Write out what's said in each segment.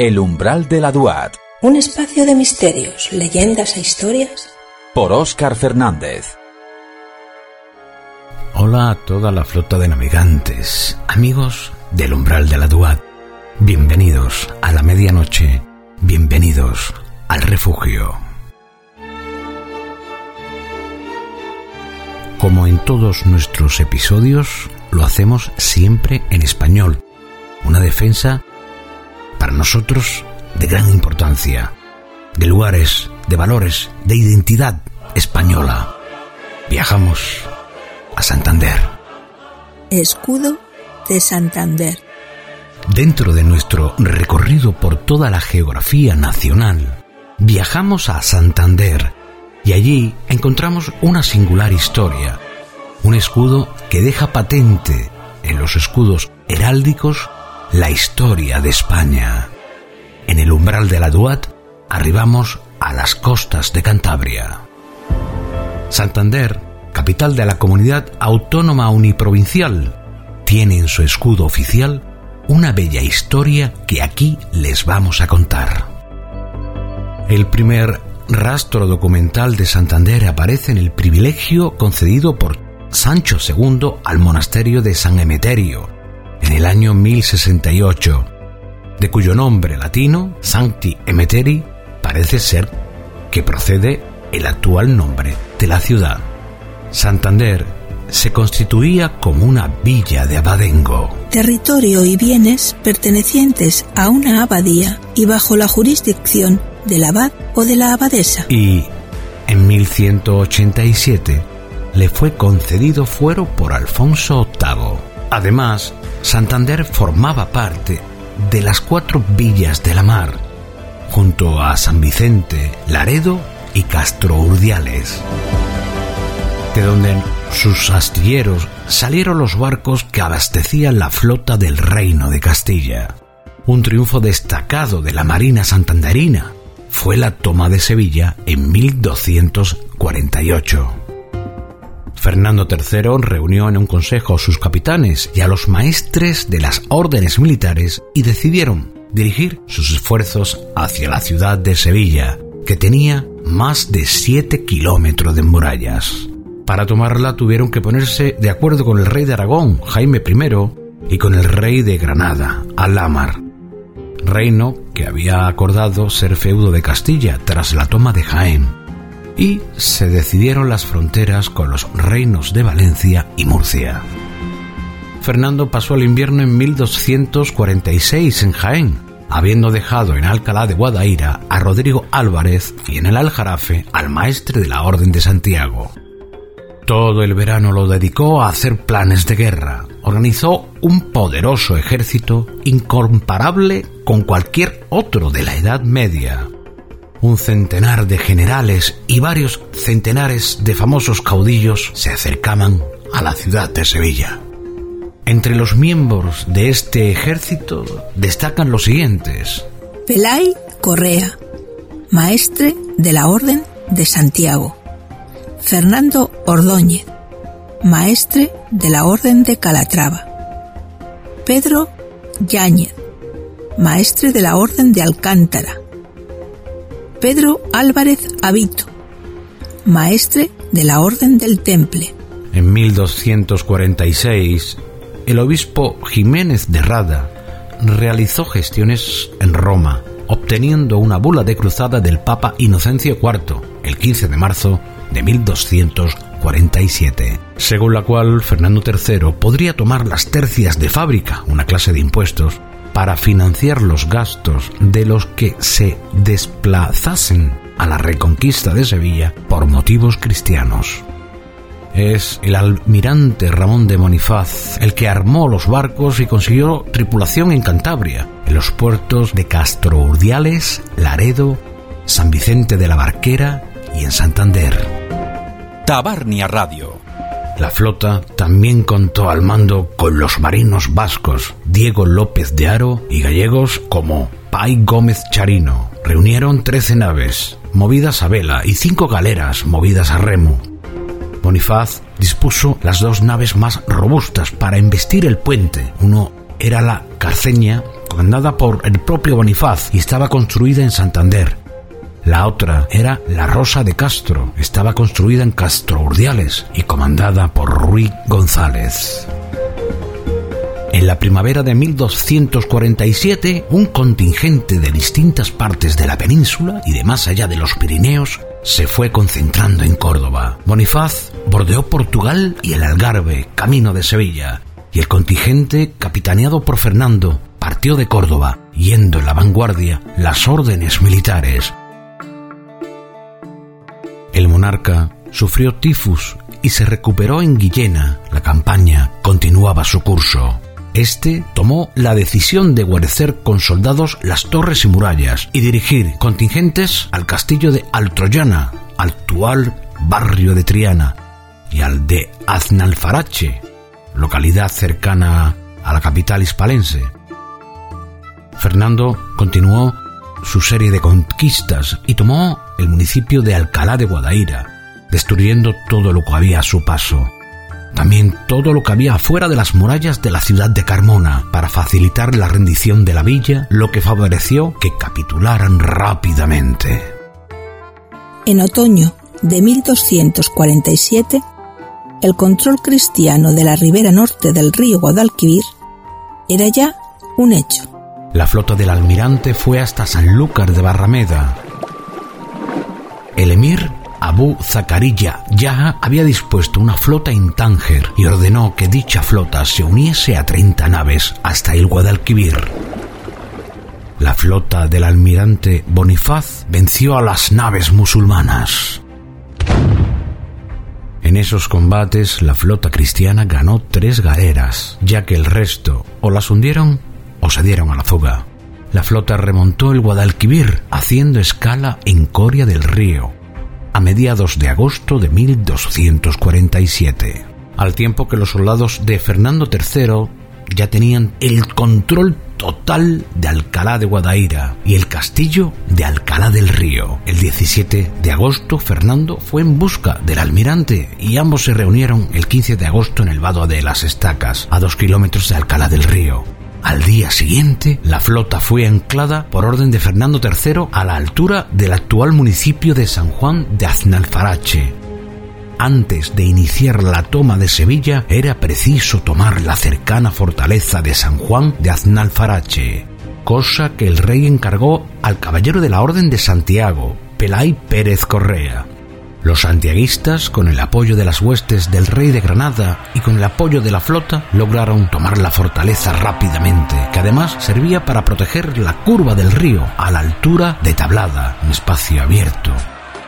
El umbral de la Duat. Un espacio de misterios, leyendas e historias. Por Óscar Fernández. Hola a toda la flota de navegantes, amigos del umbral de la Duat. Bienvenidos a la medianoche, bienvenidos al refugio. Como en todos nuestros episodios, lo hacemos siempre en español. Una defensa nosotros de gran importancia, de lugares, de valores, de identidad española. Viajamos a Santander. Escudo de Santander. Dentro de nuestro recorrido por toda la geografía nacional, viajamos a Santander y allí encontramos una singular historia, un escudo que deja patente en los escudos heráldicos la historia de España. En el umbral de la Duat arribamos a las costas de Cantabria. Santander, capital de la comunidad autónoma uniprovincial, tiene en su escudo oficial una bella historia que aquí les vamos a contar. El primer rastro documental de Santander aparece en el privilegio concedido por Sancho II al monasterio de San Emeterio, en el año 1068, de cuyo nombre latino, Sancti Emeteri, parece ser que procede el actual nombre de la ciudad. Santander se constituía como una villa de abadengo. Territorio y bienes pertenecientes a una abadía y bajo la jurisdicción del abad o de la abadesa. Y en 1187 le fue concedido fuero por Alfonso VIII. Además, Santander formaba parte de las cuatro villas de la mar, junto a San Vicente, Laredo y Castro Urdiales, de donde sus astilleros salieron los barcos que abastecían la flota del reino de Castilla. Un triunfo destacado de la Marina Santanderina fue la toma de Sevilla en 1248. Fernando III reunió en un consejo a sus capitanes y a los maestres de las órdenes militares y decidieron dirigir sus esfuerzos hacia la ciudad de Sevilla, que tenía más de 7 kilómetros de murallas. Para tomarla tuvieron que ponerse de acuerdo con el rey de Aragón, Jaime I, y con el rey de Granada, Alámar, reino que había acordado ser feudo de Castilla tras la toma de Jaén y se decidieron las fronteras con los reinos de Valencia y Murcia. Fernando pasó el invierno en 1246 en Jaén, habiendo dejado en Alcalá de Guadaira a Rodrigo Álvarez y en el Aljarafe al maestre de la Orden de Santiago. Todo el verano lo dedicó a hacer planes de guerra. Organizó un poderoso ejército incomparable con cualquier otro de la Edad Media un centenar de generales y varios centenares de famosos caudillos se acercaban a la ciudad de Sevilla. Entre los miembros de este ejército destacan los siguientes. Pelay Correa, maestre de la Orden de Santiago. Fernando Ordóñez, maestre de la Orden de Calatrava. Pedro Yáñez, maestre de la Orden de Alcántara. Pedro Álvarez Avito, maestre de la Orden del Temple. En 1246, el obispo Jiménez de Rada realizó gestiones en Roma, obteniendo una bula de cruzada del Papa Inocencio IV el 15 de marzo de 1247, según la cual Fernando III podría tomar las tercias de fábrica, una clase de impuestos, para financiar los gastos de los que se desplazasen a la reconquista de Sevilla por motivos cristianos. Es el almirante Ramón de Monifaz el que armó los barcos y consiguió tripulación en Cantabria, en los puertos de Castro Urdiales, Laredo, San Vicente de la Barquera y en Santander. Tabarnia Radio la flota también contó al mando con los marinos vascos Diego López de Aro y gallegos como Pai Gómez Charino. Reunieron 13 naves movidas a vela y cinco galeras movidas a remo. Bonifaz dispuso las dos naves más robustas para embestir el puente. Uno era la Carceña, comandada por el propio Bonifaz y estaba construida en Santander. La otra era la Rosa de Castro, estaba construida en Castro Urdiales y comandada por Ruy González. En la primavera de 1247, un contingente de distintas partes de la península y de más allá de los Pirineos se fue concentrando en Córdoba. Bonifaz bordeó Portugal y el Algarve, camino de Sevilla, y el contingente, capitaneado por Fernando, partió de Córdoba, yendo en la vanguardia las órdenes militares. El monarca sufrió tifus y se recuperó en Guillena. La campaña continuaba su curso. Este tomó la decisión de guarecer con soldados las torres y murallas y dirigir contingentes al castillo de Altroyana, actual barrio de Triana, y al de Aznalfarache, localidad cercana a la capital hispalense. Fernando continuó su serie de conquistas y tomó el municipio de Alcalá de Guadaira, destruyendo todo lo que había a su paso. También todo lo que había afuera de las murallas de la ciudad de Carmona para facilitar la rendición de la villa, lo que favoreció que capitularan rápidamente. En otoño de 1247, el control cristiano de la ribera norte del río Guadalquivir era ya un hecho. La flota del almirante fue hasta Sanlúcar de Barrameda. El emir Abu Zakariya ya había dispuesto una flota en Tánger y ordenó que dicha flota se uniese a 30 naves hasta el Guadalquivir. La flota del almirante Bonifaz venció a las naves musulmanas. En esos combates la flota cristiana ganó tres galeras, ya que el resto o las hundieron o se dieron a la fuga. La flota remontó el Guadalquivir haciendo escala en Coria del Río, a mediados de agosto de 1247, al tiempo que los soldados de Fernando III ya tenían el control total de Alcalá de Guadaira y el castillo de Alcalá del Río. El 17 de agosto, Fernando fue en busca del almirante y ambos se reunieron el 15 de agosto en el vado de las Estacas, a dos kilómetros de Alcalá del Río. Al día siguiente, la flota fue anclada por orden de Fernando III a la altura del actual municipio de San Juan de Aznalfarache. Antes de iniciar la toma de Sevilla, era preciso tomar la cercana fortaleza de San Juan de Aznalfarache, cosa que el rey encargó al caballero de la Orden de Santiago, Pelay Pérez Correa. Los santiaguistas, con el apoyo de las huestes del rey de Granada y con el apoyo de la flota, lograron tomar la fortaleza rápidamente, que además servía para proteger la curva del río a la altura de Tablada, un espacio abierto.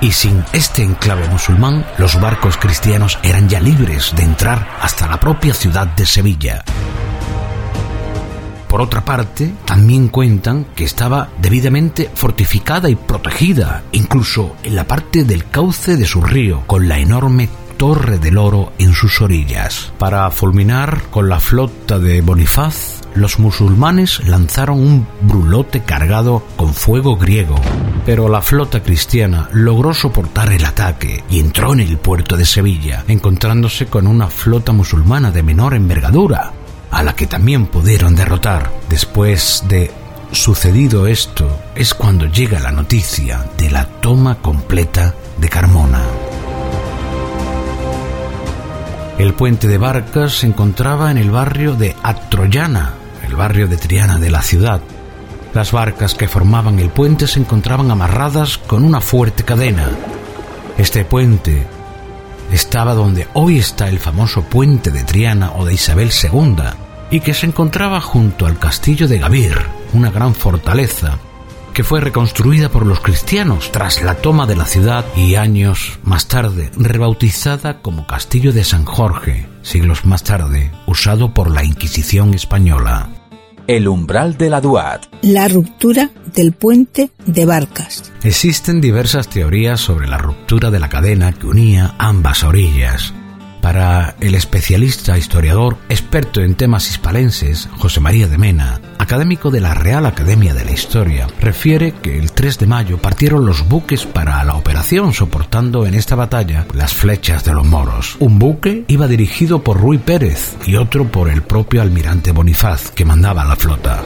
Y sin este enclave musulmán, los barcos cristianos eran ya libres de entrar hasta la propia ciudad de Sevilla. Por otra parte, también cuentan que estaba debidamente fortificada y protegida, incluso en la parte del cauce de su río, con la enorme Torre del Oro en sus orillas. Para fulminar con la flota de Bonifaz, los musulmanes lanzaron un brulote cargado con fuego griego, pero la flota cristiana logró soportar el ataque y entró en el puerto de Sevilla, encontrándose con una flota musulmana de menor envergadura, a la que también pudieron derrotar. Después de sucedido esto es cuando llega la noticia de la toma completa de Carmona. El puente de barcas se encontraba en el barrio de Atroyana, el barrio de Triana de la ciudad. Las barcas que formaban el puente se encontraban amarradas con una fuerte cadena. Este puente estaba donde hoy está el famoso puente de Triana o de Isabel II, y que se encontraba junto al castillo de Gavir, una gran fortaleza, que fue reconstruida por los cristianos tras la toma de la ciudad y años más tarde rebautizada como Castillo de San Jorge, siglos más tarde usado por la Inquisición española. El umbral de la Duat. La ruptura del puente de Barcas. Existen diversas teorías sobre la ruptura de la cadena que unía ambas orillas. Para el especialista historiador experto en temas hispalenses, José María de Mena, académico de la Real Academia de la Historia, refiere que el 3 de mayo partieron los buques para la operación soportando en esta batalla las flechas de los moros. Un buque iba dirigido por Ruy Pérez y otro por el propio almirante Bonifaz que mandaba la flota.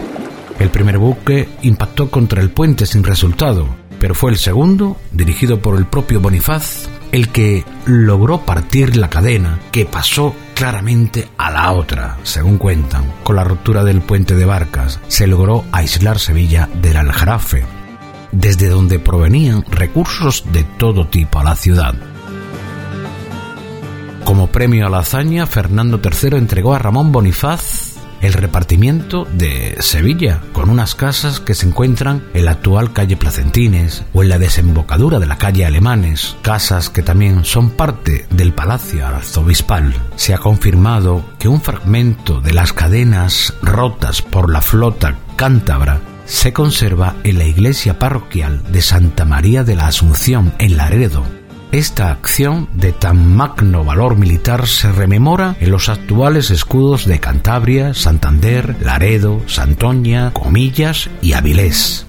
El primer buque impactó contra el puente sin resultado, pero fue el segundo, dirigido por el propio Bonifaz, el que logró partir la cadena que pasó claramente a la otra, según cuentan. Con la ruptura del puente de barcas se logró aislar Sevilla del Aljarafe, desde donde provenían recursos de todo tipo a la ciudad. Como premio a la hazaña, Fernando III entregó a Ramón Bonifaz el repartimiento de Sevilla, con unas casas que se encuentran en la actual calle Placentines o en la desembocadura de la calle Alemanes, casas que también son parte del Palacio Arzobispal. Se ha confirmado que un fragmento de las cadenas rotas por la flota cántabra se conserva en la iglesia parroquial de Santa María de la Asunción en Laredo, esta acción de tan magno valor militar se rememora en los actuales escudos de Cantabria, Santander, Laredo, Santoña, Comillas y Avilés.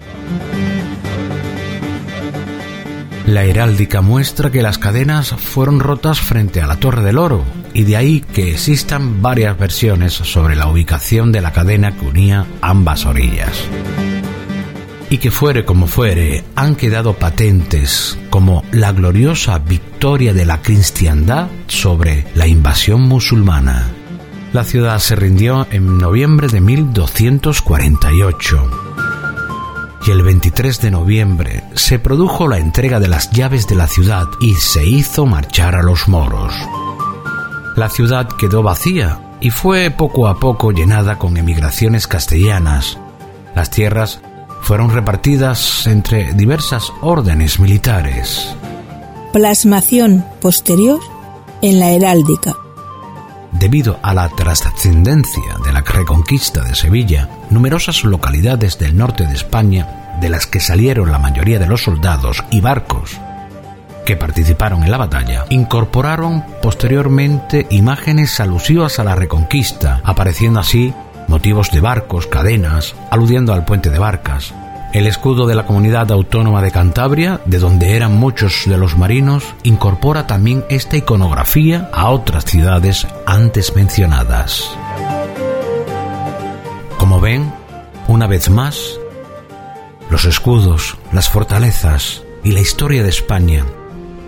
La heráldica muestra que las cadenas fueron rotas frente a la Torre del Oro, y de ahí que existan varias versiones sobre la ubicación de la cadena que unía ambas orillas. Y que fuere como fuere, han quedado patentes como la gloriosa victoria de la cristiandad sobre la invasión musulmana. La ciudad se rindió en noviembre de 1248 y el 23 de noviembre se produjo la entrega de las llaves de la ciudad y se hizo marchar a los moros. La ciudad quedó vacía y fue poco a poco llenada con emigraciones castellanas. Las tierras fueron repartidas entre diversas órdenes militares. Plasmación posterior en la heráldica. Debido a la trascendencia de la reconquista de Sevilla, numerosas localidades del norte de España, de las que salieron la mayoría de los soldados y barcos que participaron en la batalla, incorporaron posteriormente imágenes alusivas a la reconquista, apareciendo así motivos de barcos, cadenas, aludiendo al puente de barcas. El escudo de la comunidad autónoma de Cantabria, de donde eran muchos de los marinos, incorpora también esta iconografía a otras ciudades antes mencionadas. Como ven, una vez más, los escudos, las fortalezas y la historia de España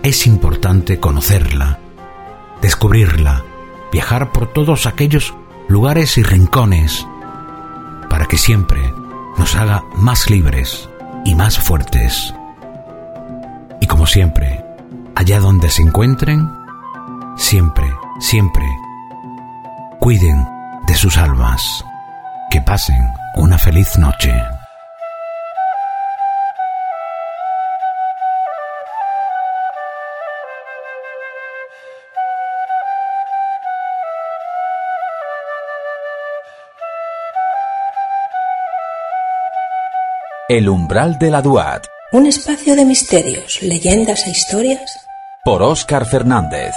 es importante conocerla, descubrirla, viajar por todos aquellos lugares y rincones, para que siempre nos haga más libres y más fuertes. Y como siempre, allá donde se encuentren, siempre, siempre, cuiden de sus almas. Que pasen una feliz noche. El umbral de la Duat. Un espacio de misterios, leyendas e historias. Por Óscar Fernández.